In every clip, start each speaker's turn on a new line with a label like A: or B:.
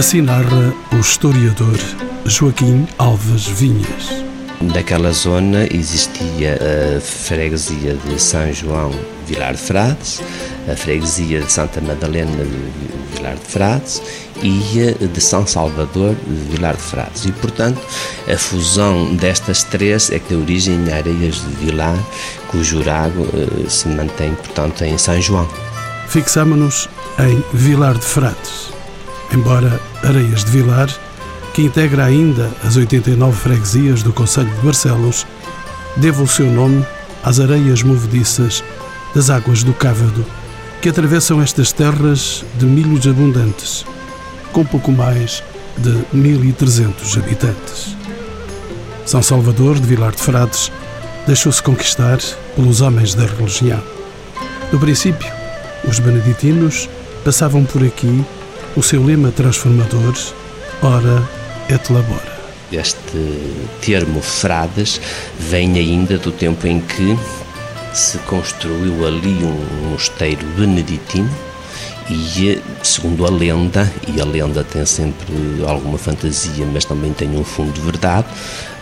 A: Assim narra o historiador Joaquim Alves Vinhas.
B: Naquela zona existia a freguesia de São João Vilar de Frades, a freguesia de Santa Madalena de Vilar de Frades e de São Salvador de Vilar de Frades. E, portanto, a fusão destas três é que deu origem a Areias de Vilar, cujo rago eh, se mantém, portanto, em São João.
A: Fixamo-nos em Vilar de Frades. Embora Areias de Vilar que integra ainda as 89 freguesias do Conselho de Barcelos, deve o seu nome às areias movediças das águas do Cávado, que atravessam estas terras de milhos abundantes, com pouco mais de 1.300 habitantes. São Salvador de Vilar de Frades deixou-se conquistar pelos homens da religião. No princípio, os beneditinos passavam por aqui o seu lema transformador, ora et labora.
B: Este termo frades vem ainda do tempo em que se construiu ali um mosteiro beneditino e, segundo a lenda, e a lenda tem sempre alguma fantasia, mas também tem um fundo de verdade,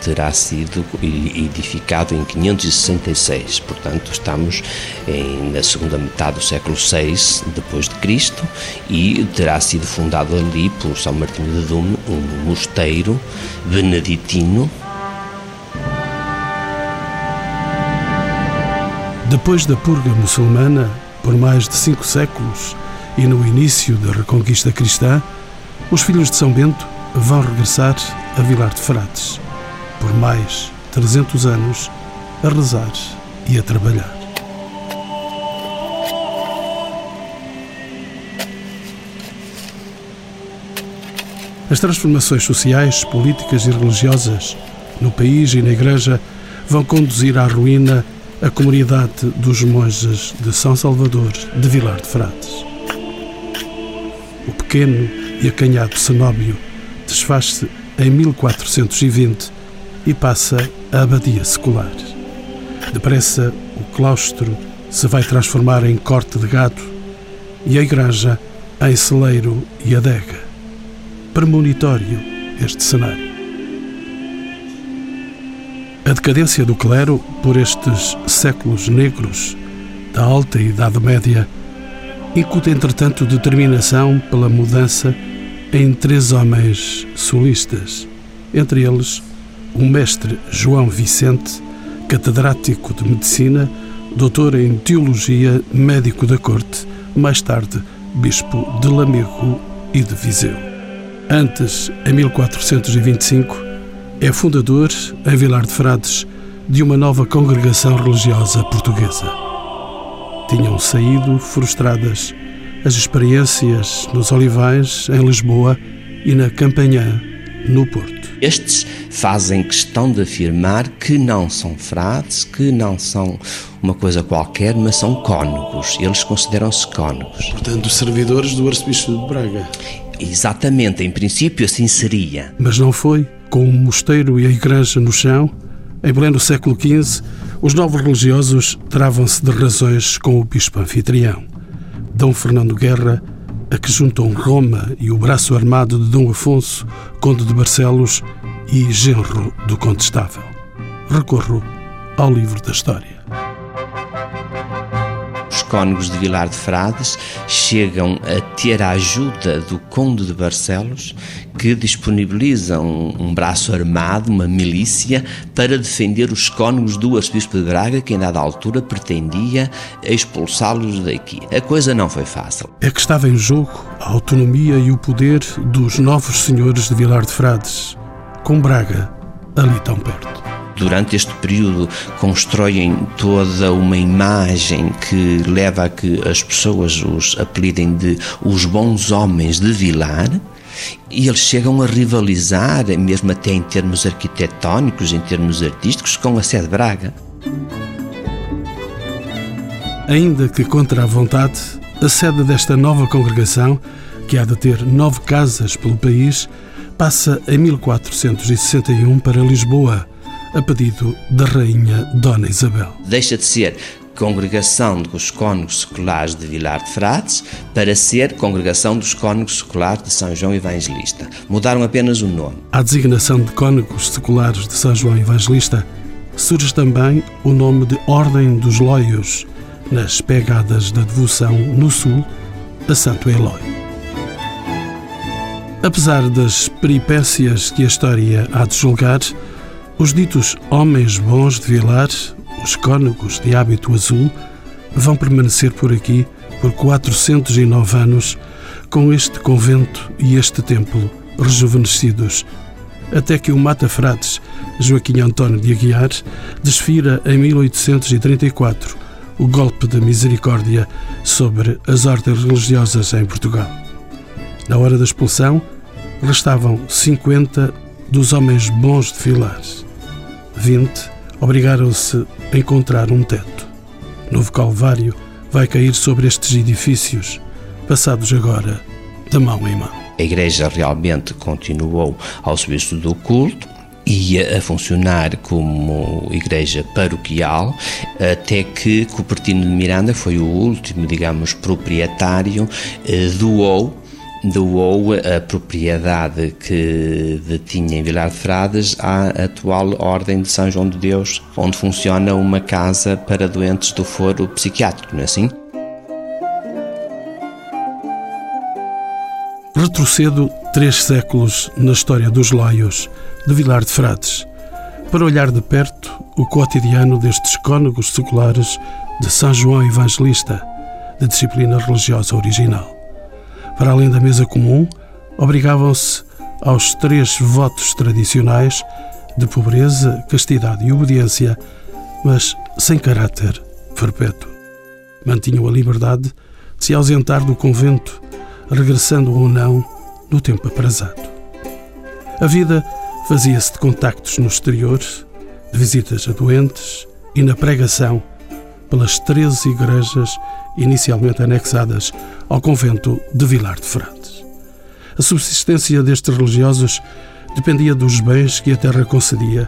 B: terá sido edificado em 566. Portanto, estamos em, na segunda metade do século VI depois de Cristo e terá sido fundado ali por São Martinho de Dume um mosteiro beneditino
A: Depois da purga muçulmana, por mais de cinco séculos, e no início da reconquista cristã, os filhos de São Bento vão regressar a Vilar de Frades, por mais 300 anos, a rezar e a trabalhar. As transformações sociais, políticas e religiosas no país e na Igreja vão conduzir à ruína a comunidade dos monges de São Salvador de Vilar de Frades o pequeno e acanhado cenóbio desfaz-se em 1420 e passa a abadia secular. Depressa, o claustro se vai transformar em corte de gado e a igreja em celeiro e adega. Premonitório este cenário. A decadência do clero por estes séculos negros da alta Idade Média incuta, entretanto, determinação pela mudança em três homens solistas, entre eles o mestre João Vicente, catedrático de medicina, doutor em teologia, médico da corte, mais tarde bispo de Lamego e de Viseu. Antes, em 1425, é fundador, em Vilar de Frades, de uma nova congregação religiosa portuguesa tinham saído frustradas as experiências nos Olivais, em Lisboa e na Campanhã, no Porto.
B: Estes fazem questão de afirmar que não são frades, que não são uma coisa qualquer, mas são cônegos. Eles consideram-se cônegos.
A: Portanto, servidores do arcebispo de Braga.
B: Exatamente, em princípio assim seria.
A: Mas não foi. Com o mosteiro e a igreja no chão, em pleno século XV, os novos religiosos travam-se de razões com o bispo anfitrião. Dom Fernando Guerra, a que juntam Roma e o braço armado de Dom Afonso, conde de Barcelos e genro do contestável. Recorro ao livro da história
B: cônegos de Vilar de Frades chegam a ter a ajuda do Conde de Barcelos, que disponibiliza um, um braço armado, uma milícia, para defender os cônegos do arcebispo de Braga, que em dada altura pretendia expulsá-los daqui. A coisa não foi fácil.
A: É que estava em jogo a autonomia e o poder dos novos senhores de Vilar de Frades, com Braga ali tão perto
B: durante este período constroem toda uma imagem que leva a que as pessoas os apelidem de os bons homens de Vilar. E eles chegam a rivalizar, mesmo até em termos arquitetónicos, em termos artísticos, com a sede Braga.
A: Ainda que contra a vontade, a sede desta nova congregação, que há de ter nove casas pelo país, passa em 1461 para Lisboa, a pedido da Rainha Dona Isabel.
B: Deixa de ser Congregação dos Cônegos Seculares de Vilar de Frades para ser Congregação dos Cônegos Seculares de São João Evangelista. Mudaram apenas o nome.
A: À designação de Cônegos Seculares de São João Evangelista surge também o nome de Ordem dos Loios, nas pegadas da devoção no Sul a Santo Eloy. Apesar das peripécias que a história há de julgar, os ditos homens bons de Vilar os cônegos de hábito azul vão permanecer por aqui por 409 anos com este convento e este templo rejuvenescidos, até que o mata-frades Joaquim António de Aguiar desfira em 1834 o golpe da misericórdia sobre as ordens religiosas em Portugal. Na hora da expulsão, restavam 50 dos homens bons de Filares. 20 obrigaram-se a encontrar um teto. Novo Calvário vai cair sobre estes edifícios, passados agora de mão em mão.
B: A Igreja realmente continuou ao serviço do culto, ia a funcionar como igreja paroquial, até que Cupertino de Miranda foi o último, digamos, proprietário, eh, doou doou a propriedade que detinha em Vilar de Frades à atual Ordem de São João de Deus, onde funciona uma casa para doentes do foro psiquiátrico, não é assim?
A: Retrocedo três séculos na história dos Laios de Vilar de Frades, para olhar de perto o cotidiano destes cônegos seculares de São João Evangelista, de disciplina religiosa original para além da mesa comum, obrigavam-se aos três votos tradicionais de pobreza, castidade e obediência, mas sem caráter perpétuo. Mantinham a liberdade de se ausentar do convento, regressando ou não no tempo aprazado. A vida fazia-se de contactos no exterior, de visitas a doentes e na pregação pelas 13 igrejas inicialmente anexadas ao convento de Vilar de Frades. A subsistência destes religiosos dependia dos bens que a terra concedia,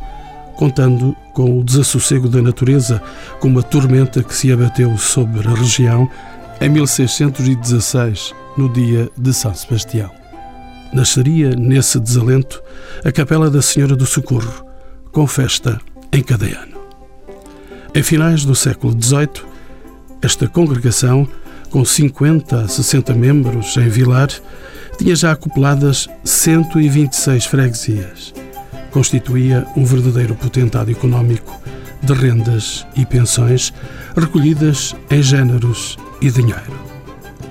A: contando com o desassossego da natureza, como a tormenta que se abateu sobre a região em 1616, no dia de São Sebastião. Nasceria nesse desalento a Capela da Senhora do Socorro, com festa em cada ano. Em finais do século XVIII, esta congregação, com 50 a 60 membros em Vilar, tinha já acopladas 126 freguesias. Constituía um verdadeiro potentado económico de rendas e pensões recolhidas em géneros e dinheiro.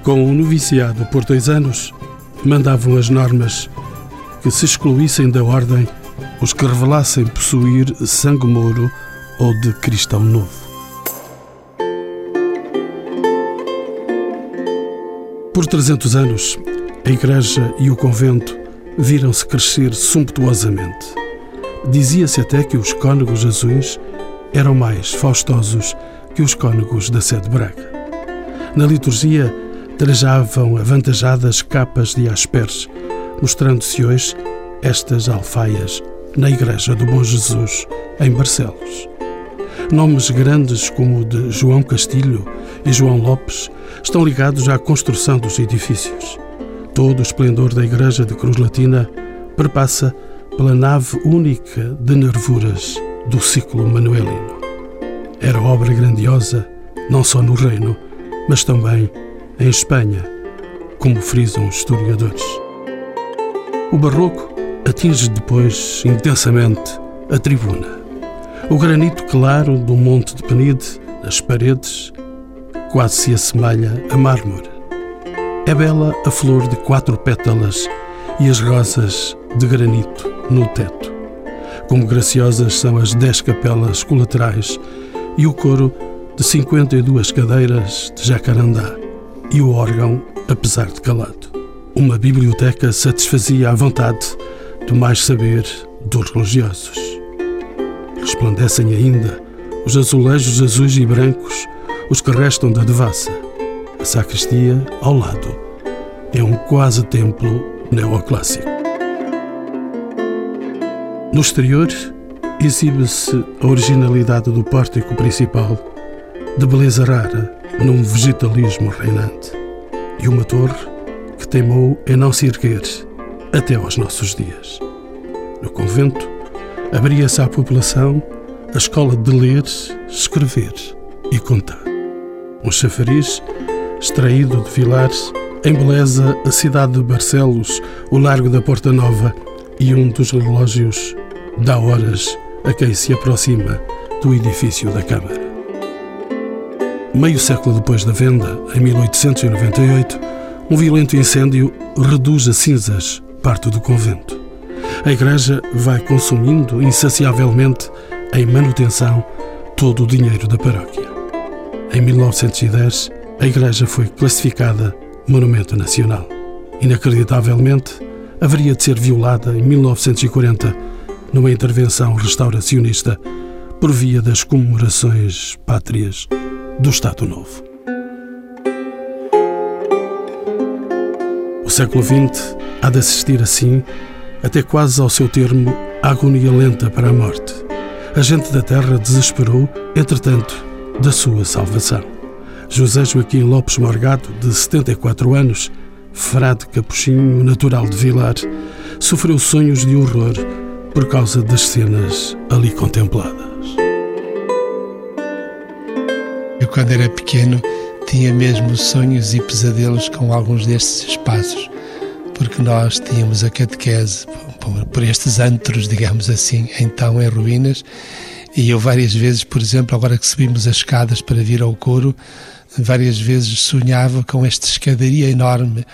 A: Com o noviciado por dois anos, mandavam as normas que se excluíssem da ordem os que revelassem possuir sangue mouro ou de cristão novo. Por 300 anos, a igreja e o convento viram-se crescer sumptuosamente. Dizia-se até que os cônegos azuis eram mais faustosos que os cônegos da sede Braga. Na liturgia, trajavam avantajadas capas de asperes, mostrando-se hoje estas alfaias na Igreja do Bom Jesus, em Barcelos. Nomes grandes como o de João Castilho e João Lopes estão ligados à construção dos edifícios. Todo o esplendor da Igreja de Cruz Latina perpassa pela nave única de nervuras do ciclo manuelino. Era obra grandiosa, não só no Reino, mas também em Espanha, como frisam os historiadores. O barroco atinge depois intensamente a tribuna. O granito claro do Monte de Penide, das paredes, quase se assemelha a mármore. É bela a flor de quatro pétalas e as rosas de granito no teto. Como graciosas são as dez capelas colaterais e o coro de 52 cadeiras de jacarandá e o órgão, apesar de calado. Uma biblioteca satisfazia a vontade do mais saber dos religiosos resplandecem ainda os azulejos azuis e brancos, os que restam da devassa. A sacristia, ao lado, é um quase templo neoclássico. No exterior, exibe-se a originalidade do pórtico principal, de beleza rara num vegetalismo reinante. E uma torre que teimou em não se erguer até aos nossos dias. No convento, abria-se à população a escola de ler, escrever e contar. Um chafariz extraído de Vilares embeleza a cidade de Barcelos, o Largo da Porta Nova e um dos relógios dá horas a quem se aproxima do edifício da Câmara. Meio século depois da venda, em 1898, um violento incêndio reduz a cinzas parte do convento. A igreja vai consumindo insaciavelmente em manutenção todo o dinheiro da paróquia. Em 1910, a igreja foi classificada Monumento Nacional. Inacreditavelmente, haveria de ser violada em 1940 numa intervenção restauracionista por via das comemorações pátrias do Estado Novo. O século XX há de assistir assim, até quase ao seu termo, agonia lenta para a morte. A gente da terra desesperou, entretanto, da sua salvação. José Joaquim Lopes Morgado, de 74 anos, frade capuchinho natural de Vilar, sofreu sonhos de horror por causa das cenas ali contempladas.
C: Eu, quando era pequeno, tinha mesmo sonhos e pesadelos com alguns destes espaços, porque nós tínhamos a catequese por, por estes antros, digamos assim, então em ruínas, e eu várias vezes, por exemplo, agora que subimos as escadas para vir ao coro, várias vezes sonhava com esta escadaria enorme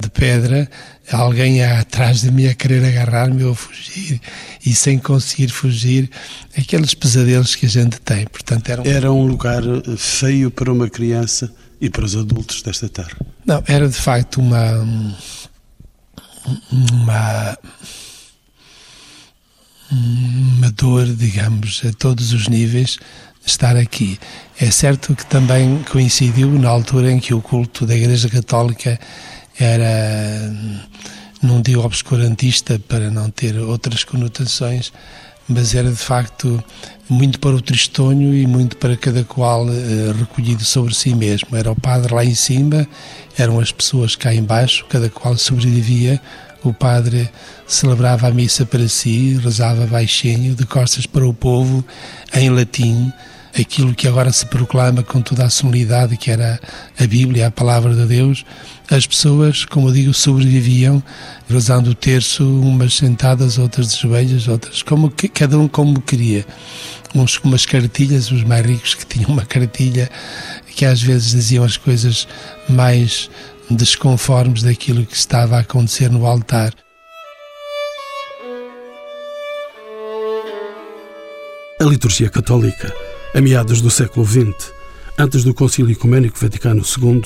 C: de pedra, alguém atrás de mim a querer agarrar-me ou fugir e sem conseguir fugir, aqueles pesadelos que a gente tem. Portanto,
A: era um... era um lugar feio para uma criança e para os adultos desta terra.
C: Não, era de facto uma uma uma dor, digamos, a todos os níveis estar aqui. É certo que também coincidiu na altura em que o culto da Igreja Católica era, não digo obscurantista para não ter outras conotações, mas era de facto muito para o tristonho e muito para cada qual uh, recolhido sobre si mesmo. Era o padre lá em cima, eram as pessoas cá embaixo, cada qual sobrevivia. O padre celebrava a missa para si, rezava baixinho, de costas para o povo, em latim, aquilo que agora se proclama com toda a solenidade, que era a Bíblia, a palavra de Deus, as pessoas, como eu digo, sobreviviam rezando o terço, umas sentadas, outras de joelhos, outras como cada um como queria. Uns com umas cartilhas, os mais ricos que tinham uma cartilha que às vezes diziam as coisas mais desconformes daquilo que estava a acontecer no altar.
A: A liturgia católica a meados do século XX, antes do Concílio Ecumênico Vaticano II,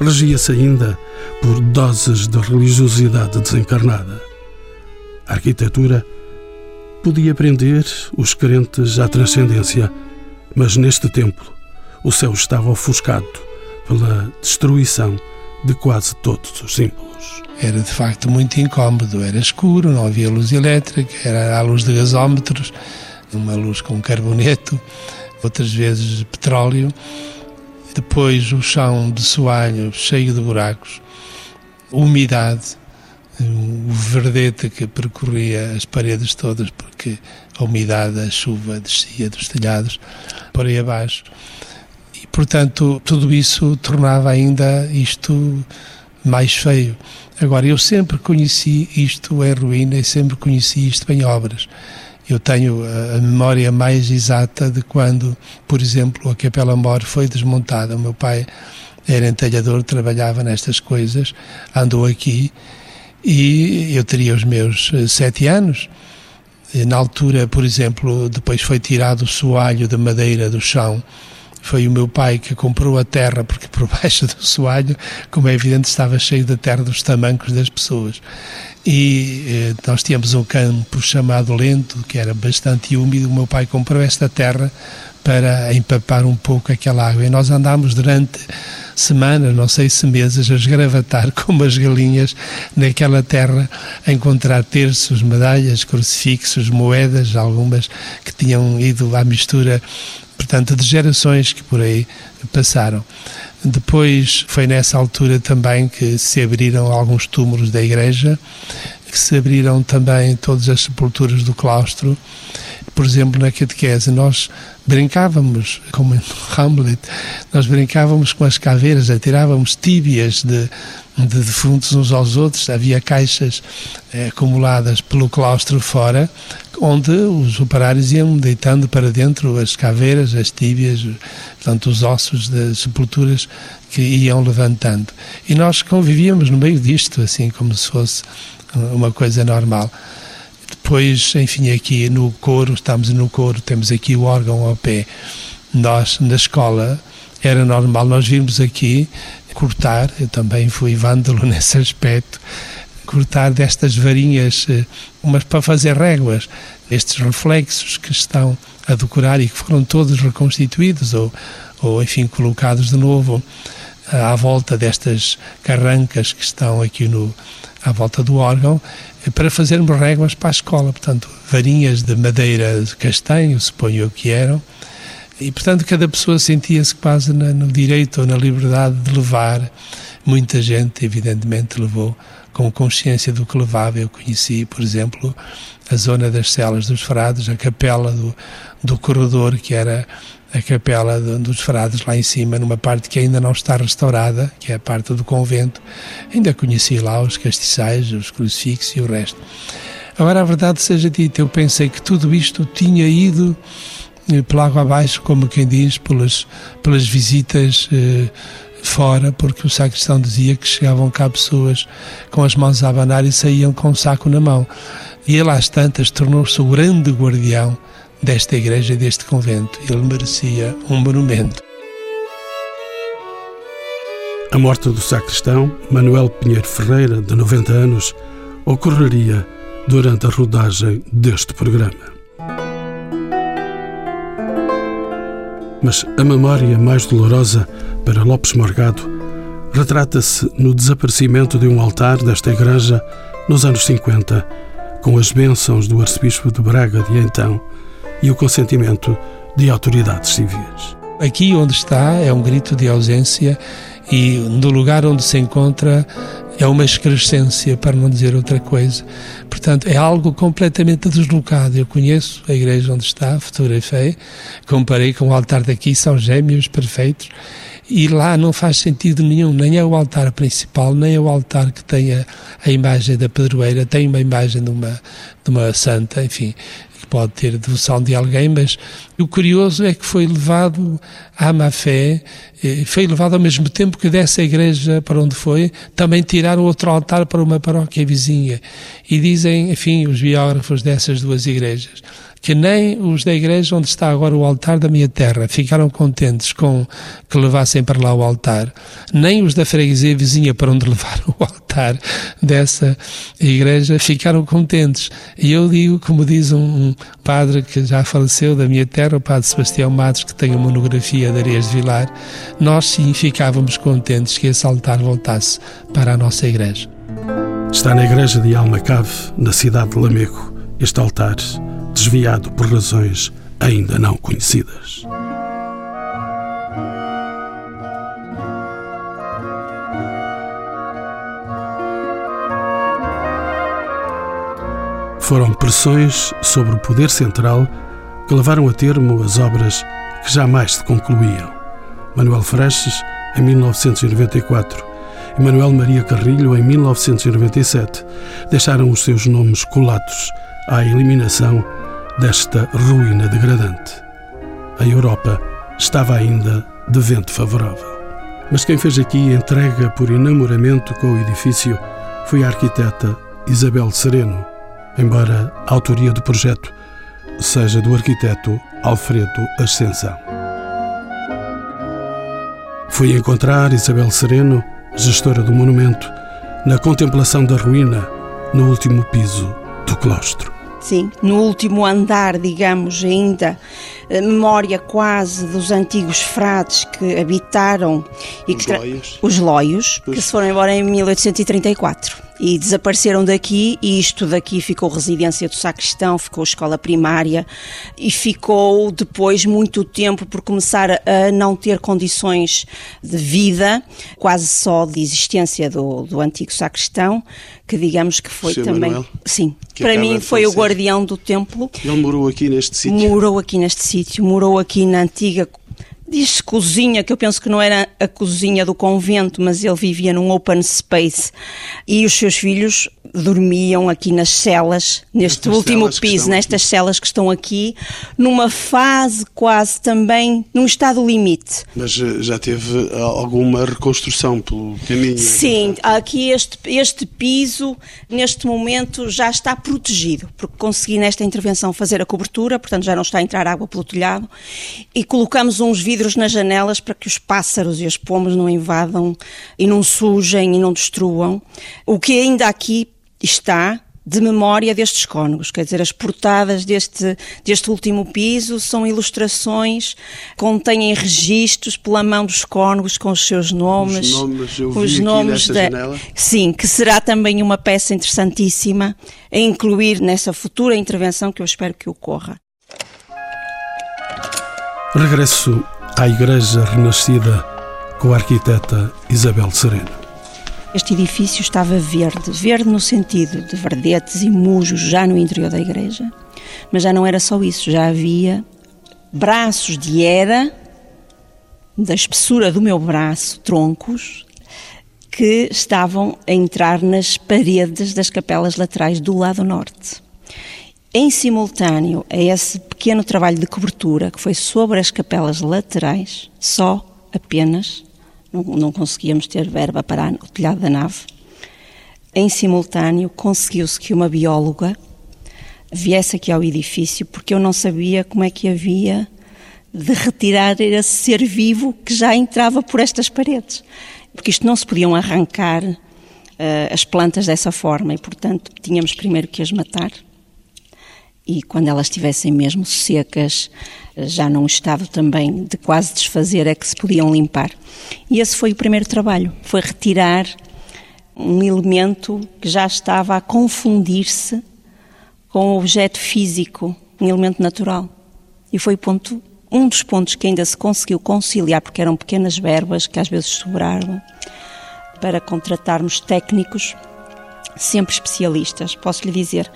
A: regia-se ainda por doses de religiosidade desencarnada. A arquitetura podia prender os crentes à transcendência, mas neste templo o céu estava ofuscado pela destruição de quase todos os símbolos.
C: Era de facto muito incómodo, era escuro, não havia luz elétrica, era a luz de gasómetros, uma luz com carboneto outras vezes petróleo. Depois o chão de soalho cheio de buracos, umidade, o verdete que percorria as paredes todas, porque a umidade, a chuva descia dos telhados por aí abaixo. E, portanto, tudo isso tornava ainda isto mais feio. Agora, eu sempre conheci isto em ruína e sempre conheci isto em obras. Eu tenho a memória mais exata de quando, por exemplo, a Capela Mor foi desmontada. O meu pai era entalhador, trabalhava nestas coisas, andou aqui e eu teria os meus eh, sete anos. Na altura, por exemplo, depois foi tirado o soalho de madeira do chão foi o meu pai que comprou a terra, porque por baixo do soalho, como é evidente, estava cheio da terra dos tamancos das pessoas. E eh, nós tínhamos um campo chamado Lento, que era bastante úmido. O meu pai comprou esta terra para empapar um pouco aquela água. E nós andámos durante semanas, não sei se meses, a esgravatar como as galinhas naquela terra, a encontrar terços, medalhas, crucifixos, moedas, algumas que tinham ido à mistura, portanto, de gerações que por aí passaram. Depois foi nessa altura também que se abriram alguns túmulos da igreja, que se abriram também todas as sepulturas do claustro. Por exemplo, na catequese, nós brincávamos, como em Hamlet, nós brincávamos com as caveiras, atirávamos tíbias de, de defuntos uns aos outros, havia caixas eh, acumuladas pelo claustro fora, onde os operários iam deitando para dentro as caveiras, as tíbias, portanto, os ossos das sepulturas que iam levantando. E nós convivíamos no meio disto, assim como se fosse uma coisa normal. Depois, enfim, aqui no coro, estamos no coro, temos aqui o órgão ao pé. Nós, na escola, era normal nós virmos aqui cortar, eu também fui vândalo nesse aspecto, cortar destas varinhas, eh, umas para fazer réguas, estes reflexos que estão a decorar e que foram todos reconstituídos ou, ou enfim, colocados de novo eh, à volta destas carrancas que estão aqui no, à volta do órgão para fazermos réguas para a escola. Portanto, varinhas de madeira de castanho, suponho que eram, e portanto cada pessoa sentia-se quase no direito ou na liberdade de levar. Muita gente, evidentemente, levou com consciência do que levava. Eu conheci, por exemplo, a zona das celas dos frades, a capela do, do corredor, que era a capela dos frades lá em cima, numa parte que ainda não está restaurada, que é a parte do convento. Ainda conheci lá os castiçais, os crucifixos e o resto. Agora, a verdade seja dita, eu pensei que tudo isto tinha ido eh, pela água abaixo, como quem diz, pelas, pelas visitas eh, fora, porque o sacristão dizia que chegavam cá pessoas com as mãos a abanar e saíam com um saco na mão. E ele, às tantas, tornou-se o grande guardião desta igreja, deste convento. Ele merecia um monumento.
A: A morte do sacristão, Manuel Pinheiro Ferreira, de 90 anos, ocorreria durante a rodagem deste programa. Mas a memória mais dolorosa para Lopes Morgado retrata-se no desaparecimento de um altar desta igreja nos anos 50, com as bênçãos do arcebispo de Braga de então e o consentimento de autoridades civis.
C: Aqui onde está é um grito de ausência e no lugar onde se encontra é uma excrescência, para não dizer outra coisa. Portanto, é algo completamente deslocado. Eu conheço a igreja onde está, fotografei, comparei com o altar daqui, são gêmeos perfeitos, e lá não faz sentido nenhum, nem é o altar principal, nem é o altar que tenha a imagem da padroeira, tem uma imagem de uma, de uma santa, enfim, pode ter devoção de alguém, mas o curioso é que foi levado à má fé, eh, foi levado ao mesmo tempo que dessa igreja para onde foi, também tiraram outro altar para uma paróquia vizinha. E dizem, enfim, os biógrafos dessas duas igrejas, que nem os da igreja onde está agora o altar da minha terra ficaram contentes com que levassem para lá o altar, nem os da freguesia vizinha para onde levaram o altar dessa igreja ficaram contentes. E eu digo, como diz um, um padre que já faleceu da minha terra, o padre Sebastião Matos, que tem a monografia de Areias de Vilar, nós sim ficávamos contentes que esse altar voltasse para a nossa igreja.
A: Está na igreja de Almacave, na cidade de Lamego, este altar desviado por razões ainda não conhecidas. Foram pressões sobre o poder central que levaram a termo as obras que jamais se concluíam. Manuel Freixes, em 1994, e Manuel Maria Carrilho, em 1997, deixaram os seus nomes colados à eliminação desta ruína degradante. A Europa estava ainda de vento favorável. Mas quem fez aqui entrega por enamoramento com o edifício foi a arquiteta Isabel Sereno, embora a autoria do projeto seja do arquiteto Alfredo Ascensão. Fui encontrar Isabel Sereno, gestora do monumento, na contemplação da ruína no último piso do claustro.
D: Sim, no último andar, digamos, ainda eh, memória quase dos antigos frades que habitaram
A: e os que loios,
D: os loios que se foram embora em 1834 e desapareceram daqui e isto daqui ficou residência do sacristão, ficou escola primária e ficou depois muito tempo por começar a não ter condições de vida, quase só de existência do, do antigo sacristão, que digamos que foi também...
A: Manuel,
D: sim, para mim foi o guardião do templo.
A: Ele morou aqui neste sítio?
D: Morou aqui neste sítio, morou aqui na antiga Diz cozinha, que eu penso que não era a cozinha do convento, mas ele vivia num open space. E os seus filhos dormiam aqui nas celas, neste último piso, nestas celas que estão aqui, numa fase quase também num estado limite.
A: Mas eh, já teve eh, alguma reconstrução pelo caminho?
D: Sim, aqui este, este piso, neste momento, já está protegido, porque consegui nesta intervenção fazer a cobertura, portanto já não está a entrar água pelo telhado, e colocamos uns vidros nas janelas para que os pássaros e as pombas não invadam e não sujem e não destruam. O que ainda aqui está de memória destes cônegos, quer dizer, as portadas deste, deste último piso são ilustrações, contêm registros pela mão dos cônegos com os seus nomes.
A: Os nomes, eu os nomes da, janela.
D: Sim, que será também uma peça interessantíssima a incluir nessa futura intervenção que eu espero que ocorra.
A: Regresso à Igreja Renascida com a arquiteta Isabel Sereno.
D: Este edifício estava verde, verde no sentido de verdetes e musgos já no interior da igreja, mas já não era só isso, já havia braços de era, da espessura do meu braço, troncos, que estavam a entrar nas paredes das capelas laterais do lado norte. Em simultâneo a esse pequeno trabalho de cobertura que foi sobre as capelas laterais, só apenas não, conseguíamos ter verba para o telhado da nave. Em simultâneo, conseguiu-se que uma bióloga viesse aqui ao edifício, porque eu não sabia como é que havia de retirar esse ser vivo que já entrava por estas paredes. Porque isto não se podiam arrancar uh, as plantas dessa forma e, portanto, tínhamos primeiro que as matar. E quando elas estivessem mesmo secas, já num estado também de quase desfazer, é que se podiam limpar. E esse foi o primeiro trabalho, foi retirar um elemento que já estava a confundir-se com o objeto físico, um elemento natural. E foi ponto, um dos pontos que ainda se conseguiu conciliar, porque eram pequenas verbas que às vezes sobraram, para contratarmos técnicos, sempre especialistas. Posso lhe dizer,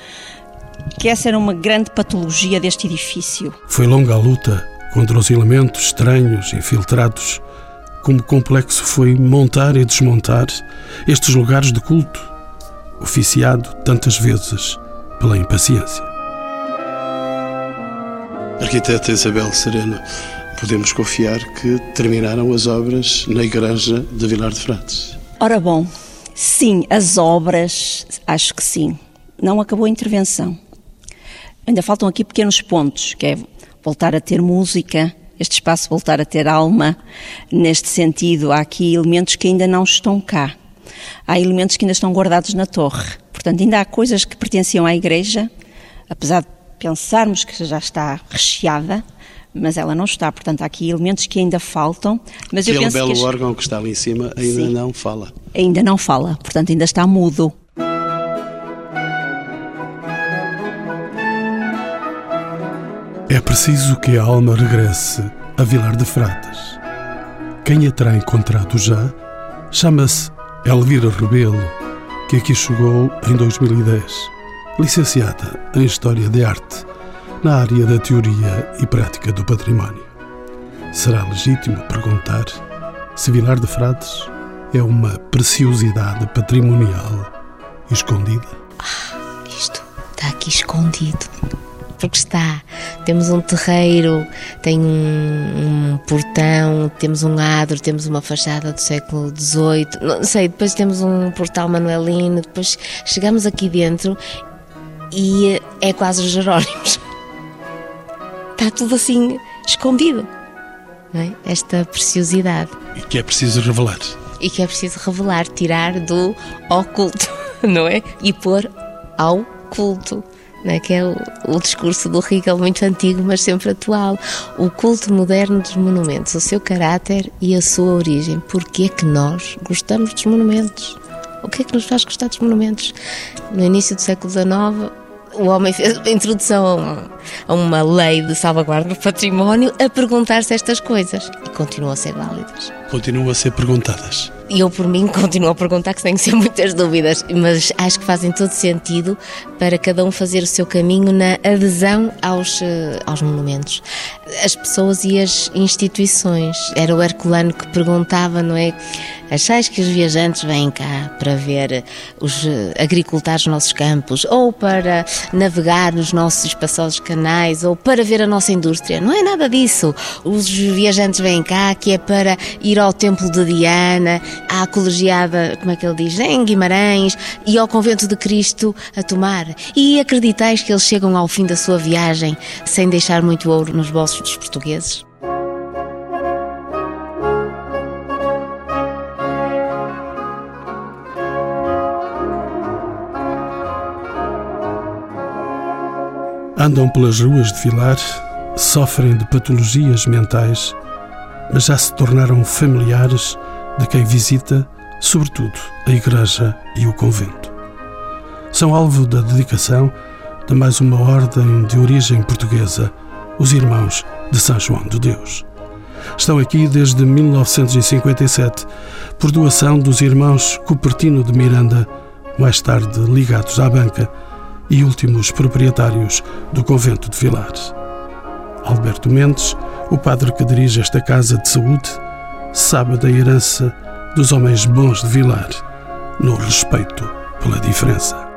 D: que essa era uma grande patologia deste edifício.
A: Foi longa a luta contra os elementos estranhos infiltrados. Como complexo foi montar e desmontar estes lugares de culto, oficiado tantas vezes pela impaciência. Arquiteta Isabel Serena, podemos confiar que terminaram as obras na igreja de Vilar de Frades?
D: Ora bom, sim, as obras, acho que sim. Não acabou a intervenção. Ainda faltam aqui pequenos pontos, que é voltar a ter música, este espaço voltar a ter alma. Neste sentido, há aqui elementos que ainda não estão cá. Há elementos que ainda estão guardados na torre. Portanto, ainda há coisas que pertenciam à igreja, apesar de pensarmos que já está recheada, mas ela não está. Portanto, há aqui elementos que ainda faltam. Mas
A: Aquele
D: eu penso
A: belo
D: que
A: órgão que está ali em cima ainda
D: Sim.
A: não fala.
D: Ainda não fala, portanto, ainda está mudo.
A: É preciso que a alma regresse a Vilar de Fratas. Quem a terá encontrado já chama-se Elvira Rebelo, que aqui chegou em 2010, licenciada em História de Arte, na área da Teoria e Prática do Património. Será legítimo perguntar se Vilar de Frades é uma preciosidade patrimonial escondida?
E: Ah, isto está aqui escondido porque está. Temos um terreiro, tem um, um, portão, temos um adro, temos uma fachada do século XVIII, não sei, depois temos um portal manuelino, depois chegamos aqui dentro e é quase os Jerónimos. Está tudo assim escondido. É? Esta preciosidade.
A: E que é preciso revelar.
E: E que é preciso revelar, tirar do oculto, não é? E pôr ao culto né, que é o, o, discurso do Hegel muito antigo, mas sempre atual. O culto moderno dos monumentos, o seu caráter e a sua origem. Porquê é que nós gostamos dos monumentos? O que é que nos faz gostar dos monumentos? No início do século XIX, o homem fez a introdução a uma lei de salvaguarda do património a perguntar-se estas coisas e continuam a ser válidas.
A: Continuam a ser perguntadas.
E: E eu, por mim, continuo a perguntar que que ser muitas dúvidas, mas acho que fazem todo sentido para cada um fazer o seu caminho na adesão aos, eh, aos monumentos. As pessoas e as instituições. Era o Herculano que perguntava, não é? Achais que os viajantes vêm cá para ver os eh, agricultar os nossos campos, ou para navegar nos nossos espaçosos canais, ou para ver a nossa indústria? Não é nada disso. Os viajantes vêm cá que é para ir ao templo de Diana, à colegiada, como é que ele diz, em Guimarães e ao convento de Cristo a tomar. E acreditais que eles chegam ao fim da sua viagem sem deixar muito ouro nos bolsos dos portugueses?
A: Andam pelas ruas de Vilar, sofrem de patologias mentais, mas já se tornaram familiares de quem visita, sobretudo, a igreja e o convento. São alvo da dedicação de mais uma ordem de origem portuguesa, os Irmãos de São João de Deus. Estão aqui desde 1957, por doação dos irmãos Cupertino de Miranda, mais tarde ligados à banca e últimos proprietários do convento de Vilares. Alberto Mendes, o padre que dirige esta casa de saúde, sabe da herança dos homens bons de Vilar no respeito pela diferença.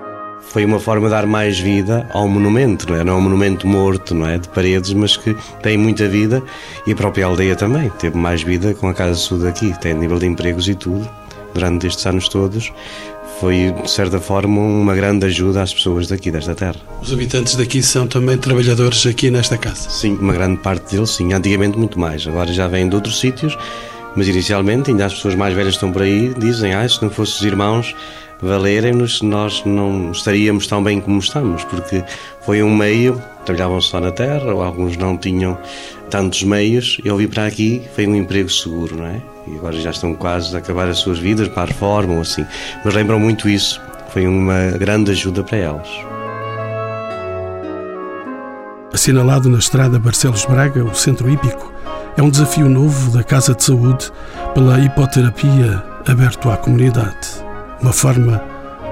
F: Foi uma forma de dar mais vida ao monumento, não é? Não é um monumento morto, não é? De paredes, mas que tem muita vida e a própria aldeia também teve mais vida com a Casa Sul aqui, tem nível de empregos e tudo, durante estes anos todos. Foi, de certa forma, uma grande ajuda às pessoas daqui, desta terra.
A: Os habitantes daqui são também trabalhadores aqui nesta casa?
F: Sim, uma grande parte deles, sim. Antigamente, muito mais. Agora já vêm de outros sítios mas inicialmente, ainda as pessoas mais velhas estão por aí, dizem: ah, se não fossem os irmãos valerem-nos, nós não estaríamos tão bem como estamos, porque foi um meio, trabalhavam só na terra, ou alguns não tinham tantos meios, e ao vir para aqui foi um emprego seguro, não é? E agora já estão quase a acabar as suas vidas para a reforma ou assim. Mas lembram muito isso, foi uma grande ajuda para elas.
A: Assinalado na estrada Barcelos Braga, o centro hípico, é um desafio novo da Casa de Saúde pela hipoterapia aberto à comunidade. Uma forma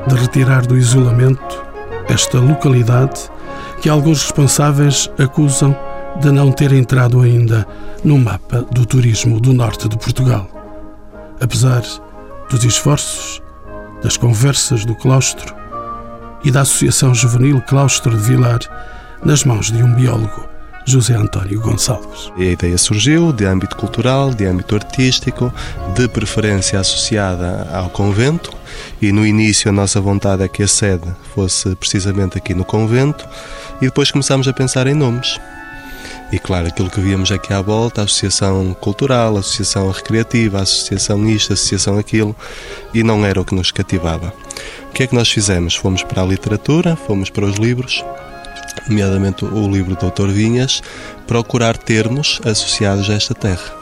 A: de retirar do isolamento esta localidade que alguns responsáveis acusam de não ter entrado ainda no mapa do turismo do norte de Portugal. Apesar dos esforços, das conversas do claustro e da Associação Juvenil Claustro de Vilar nas mãos de um biólogo José António Gonçalves.
G: A ideia surgiu de âmbito cultural, de âmbito artístico, de preferência associada ao convento, e no início a nossa vontade é que a sede fosse precisamente aqui no convento, e depois começámos a pensar em nomes. E claro, aquilo que víamos aqui à volta, a associação cultural, a associação recreativa, a associação isto, a associação aquilo, e não era o que nos cativava. O que é que nós fizemos? Fomos para a literatura, fomos para os livros, nomeadamente o livro do Dr. Vinhas, procurar termos associados a esta terra.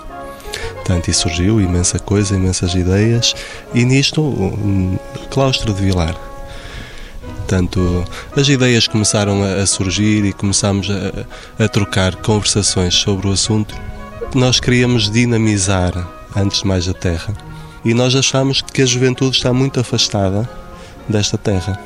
G: Portanto, e surgiu imensa coisa, imensas ideias, e nisto, o claustro de Vilar. Portanto, as ideias começaram a surgir e começámos a, a trocar conversações sobre o assunto. Nós queríamos dinamizar, antes de mais, a terra. E nós achamos que a juventude está muito afastada desta terra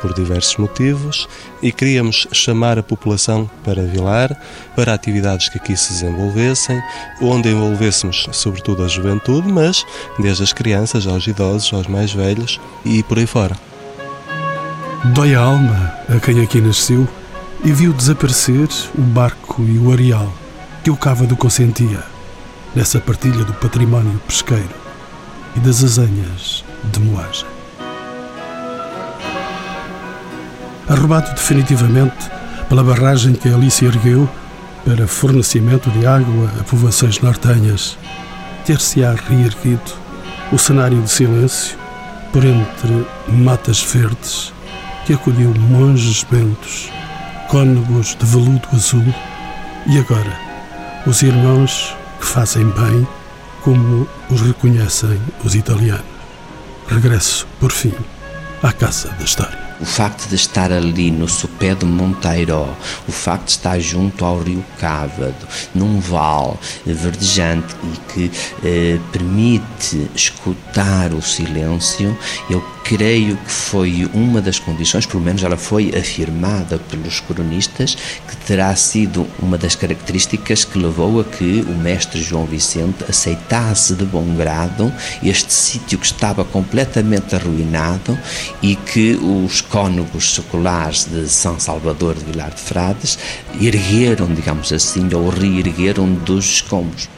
G: por diversos motivos e queríamos chamar a população para Vilar, para atividades que aqui se desenvolvessem, onde envolvêssemos sobretudo a juventude, mas desde as crianças aos idosos, aos mais velhos e por aí fora.
A: Dói a alma a quem aqui nasceu e viu desaparecer o barco e o areal que o cávado consentia nessa partilha do património pesqueiro e das azanhas de moagem. arrobado definitivamente pela barragem que ali se ergueu para fornecimento de água a povoações nortenhas, ter-se-á reerguido o cenário de silêncio por entre matas verdes que acolheu monges bentos, cônegos de veludo azul e agora os irmãos que fazem bem como os reconhecem os italianos. Regresso, por fim, à casa da história.
B: O facto de estar ali no sopé de Monteiro, o facto de estar junto ao rio Cávado, num vale verdejante e que eh, permite escutar o silêncio, eu creio que foi uma das condições, pelo menos ela foi afirmada pelos cronistas, que terá sido uma das características que levou a que o mestre João Vicente aceitasse de bom grado este sítio que estava completamente arruinado e que os cônegos seculares de São Salvador de Vilar de Frades ergueram, digamos assim, ou reergueram dos escombros.